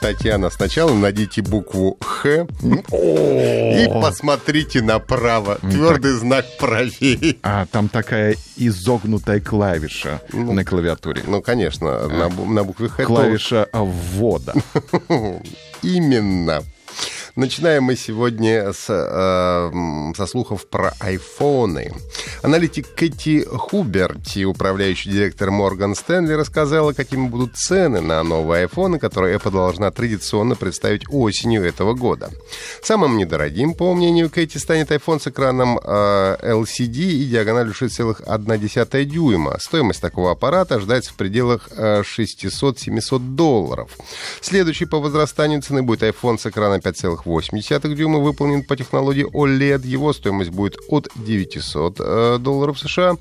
Татьяна, сначала найдите букву Х и посмотрите направо. Твердый знак правее. А там такая изогнутая клавиша на клавиатуре. Ну, конечно, на, бу- на букве Х. Клавиша ввода. Именно. Начинаем мы сегодня с, э, со слухов про айфоны. Аналитик Кэти Хуберти, управляющий директор Морган Стэнли, рассказала, какими будут цены на новые айфоны, которые Apple должна традиционно представить осенью этого года. Самым недорогим, по мнению Кэти, станет iPhone с экраном э, LCD и диагональю 6,1 дюйма. Стоимость такого аппарата ожидается в пределах э, 600-700 долларов. Следующий по возрастанию цены будет iPhone с экраном 5,8 дюйма, выполнен по технологии OLED. Его стоимость будет от 900 э, долларов США.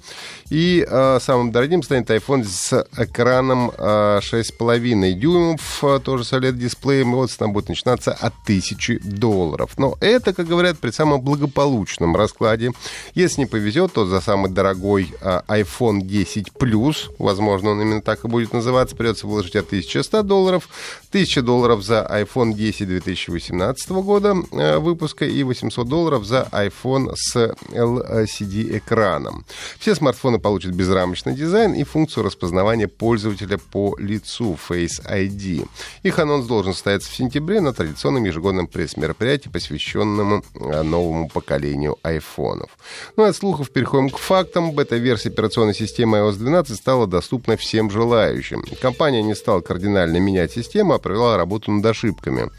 И э, самым дорогим станет iPhone с экраном э, 6,5 дюймов, э, тоже с OLED-дисплеем. Его цена будет начинаться от 1000 долларов. Но это, как говорят, при самом благополучном раскладе. Если не повезет, то за самый дорогой iPhone 10 Plus, возможно, он именно так и будет называться, придется вложить от 1100 долларов, 1000 долларов за iPhone 10 2018 года э, выпуска и 800 долларов за iPhone с LCD-экраном. Все смартфоны получат безрамочный дизайн и функцию распознавания пользователя по лицу Face ID. Их анонс должен состояться в сентябре на традиционном ежегодном пресс-мероприятии, посвященному э, новому поколению айфонов. Ну, от слухов переходим к фактам. Бета-версия операционной системы iOS 12 стала доступна всем желающим. Компания не стала кардинально менять систему, а провела работу над ошибками.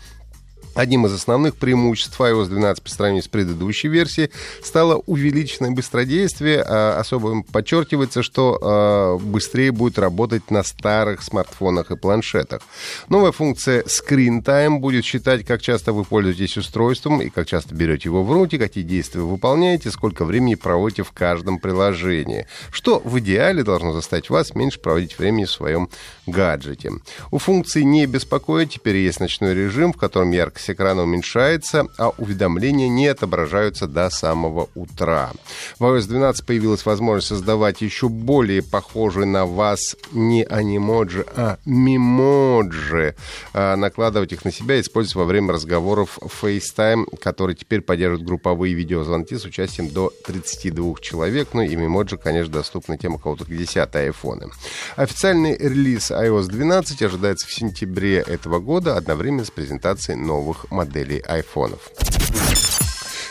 Одним из основных преимуществ iOS 12 по сравнению с предыдущей версией стало увеличенное быстродействие. А Особо подчеркивается, что а, быстрее будет работать на старых смартфонах и планшетах. Новая функция Screen Time будет считать, как часто вы пользуетесь устройством и как часто берете его в руки, какие действия вы выполняете, сколько времени проводите в каждом приложении. Что в идеале должно заставить вас меньше проводить времени в своем гаджете. У функции «Не беспокоить» теперь есть ночной режим, в котором яркость экрана уменьшается, а уведомления не отображаются до самого утра. В iOS 12 появилась возможность создавать еще более похожие на вас не анимоджи, а мемоджи, а, накладывать их на себя и использовать во время разговоров FaceTime, который теперь поддерживает групповые видеозвонки с участием до 32 человек. Ну и мемоджи, конечно, доступны тем, у кого только 10 айфоны. Официальный релиз iOS 12 ожидается в сентябре этого года, одновременно с презентацией новых моделей айфонов.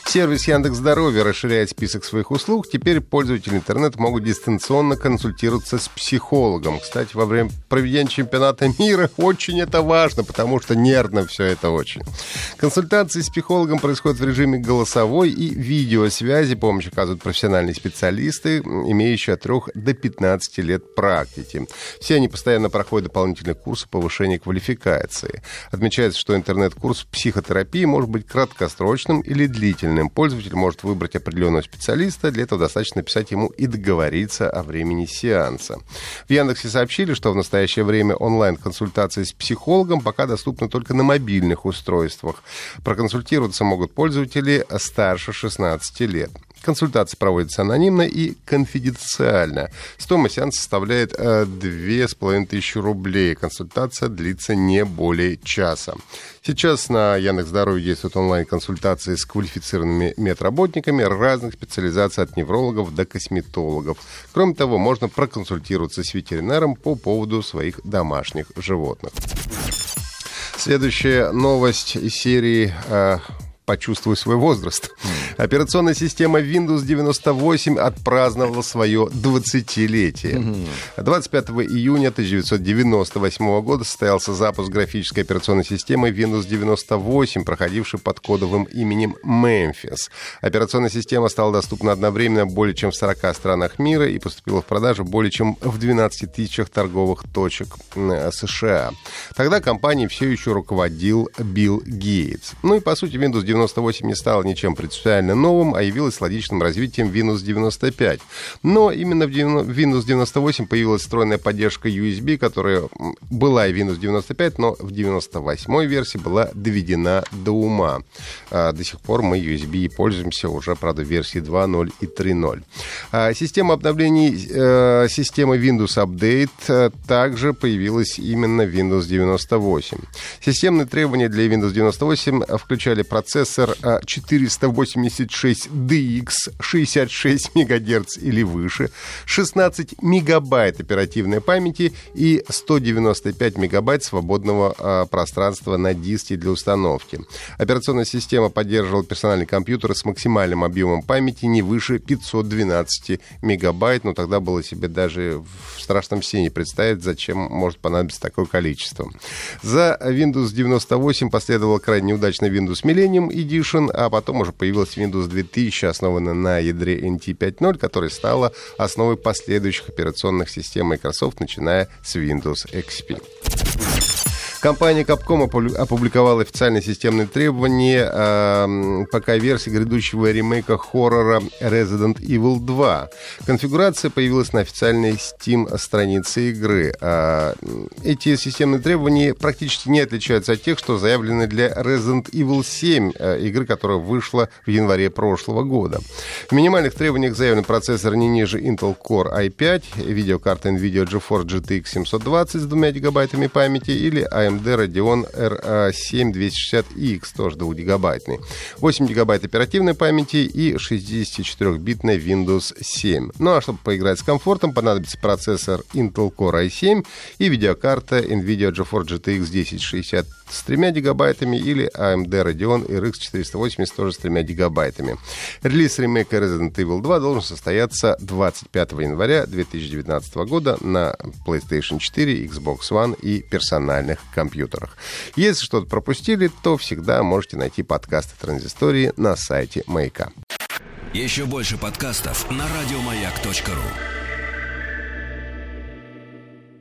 Сервис Яндекс Здоровья расширяет список своих услуг. Теперь пользователи интернета могут дистанционно консультироваться с психологом. Кстати, во время проведения чемпионата мира очень это важно, потому что нервно все это очень. Консультации с психологом происходят в режиме голосовой и видеосвязи. Помощь оказывают профессиональные специалисты, имеющие от 3 до 15 лет практики. Все они постоянно проходят дополнительные курсы повышения квалификации. Отмечается, что интернет-курс психотерапии может быть краткосрочным или длительным. Пользователь может выбрать определенного специалиста. Для этого достаточно написать ему и договориться о времени сеанса. В Яндексе сообщили, что в настоящее время онлайн-консультации с психологом пока доступны только на мобильных устройствах. Проконсультироваться могут пользователи старше 16 лет. Консультация проводится анонимно и конфиденциально. Стоимость сеанса составляет э, 2500 рублей. Консультация длится не более часа. Сейчас на Яндекс.Здоровье действуют онлайн-консультации с квалифицированными медработниками разных специализаций от неврологов до косметологов. Кроме того, можно проконсультироваться с ветеринаром по поводу своих домашних животных. Следующая новость из серии э, «Почувствуй свой возраст». Операционная система Windows 98 отпраздновала свое 20-летие. 25 июня 1998 года состоялся запуск графической операционной системы Windows 98, проходившей под кодовым именем Memphis. Операционная система стала доступна одновременно более чем в 40 странах мира и поступила в продажу более чем в 12 тысячах торговых точек США. Тогда компанией все еще руководил Билл Гейтс. Ну и, по сути, Windows 98 98 не стало ничем принципиально новым, а явилось логичным развитием Windows 95. Но именно в Windows 98 появилась встроенная поддержка USB, которая была и Windows 95, но в 98 версии была доведена до ума. А, до сих пор мы USB пользуемся уже, правда, в версии 2.0 и 3.0. А, система обновлений э, системы Windows Update э, также появилась именно в Windows 98. Системные требования для Windows 98 включали процессор 486DX 66 МГц или выше, 16 мегабайт оперативной памяти и 195 мегабайт свободного а, пространства на диске для установки. Операционная система поддерживала персональные компьютеры с максимальным объемом памяти не выше 512 мегабайт, но тогда было себе даже в страшном сне представить, зачем может понадобиться такое количество. За Windows 98 последовал крайне неудачный Windows Millennium Edition, а потом уже появилась Windows 2000, основанная на ядре NT 5.0, которая стала основой последующих операционных систем Microsoft, начиная с Windows XP. Компания Capcom опубликовала официальные системные требования э, ПК-версии грядущего ремейка хоррора Resident Evil 2. Конфигурация появилась на официальной Steam-странице игры. Э, эти системные требования практически не отличаются от тех, что заявлены для Resident Evil 7, э, игры, которая вышла в январе прошлого года. В минимальных требованиях заявлен процессор не ниже Intel Core i5, видеокарта NVIDIA GeForce GTX 720 с 2 гигабайтами памяти или AMD AMD Radeon R7 260X, тоже 2-гигабайтный. 8 гигабайт оперативной памяти и 64-битная Windows 7. Ну а чтобы поиграть с комфортом, понадобится процессор Intel Core i7 и видеокарта NVIDIA GeForce GTX 1060 с 3 гигабайтами или AMD Radeon RX 480 тоже с 3 гигабайтами. Релиз ремейка Resident Evil 2 должен состояться 25 января 2019 года на PlayStation 4, Xbox One и персональных компьютерах. Если что-то пропустили, то всегда можете найти подкасты Транзистории на сайте Маяка. Еще больше подкастов на радиомаяк.ру